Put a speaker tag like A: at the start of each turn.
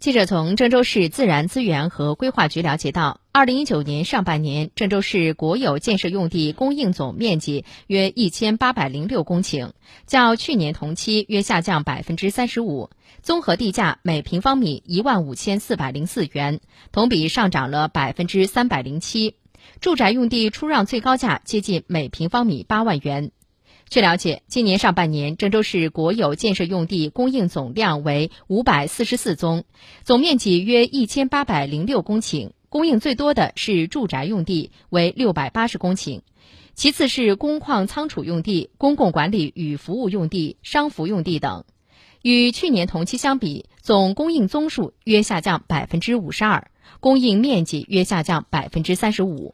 A: 记者从郑州市自然资源和规划局了解到，二零一九年上半年，郑州市国有建设用地供应总面积约一千八百零六公顷，较去年同期约下降百分之三十五，综合地价每平方米一万五千四百零四元，同比上涨了百分之三百零七，住宅用地出让最高价接近每平方米八万元。据了解，今年上半年，郑州市国有建设用地供应总量为五百四十四宗，总面积约一千八百零六公顷。供应最多的是住宅用地，为六百八十公顷，其次是工矿仓储用地、公共管理与服务用地、商服用地等。与去年同期相比，总供应宗数约下降百分之五十二，供应面积约下降百分之三十五。